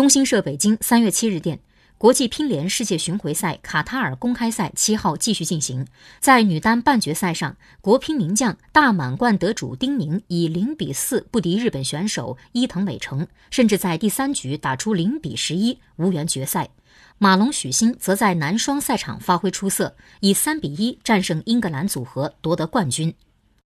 中新社北京三月七日电国际乒联世界巡回赛卡塔尔公开赛七号继续进行。在女单半决赛上国乒名将大满贯得主丁宁以零比四不敌日本选手伊藤美诚甚至在第三局打出零比十一无缘决赛。马龙许昕则在男双赛场发挥出色以三比一战胜英格兰组合夺得冠军。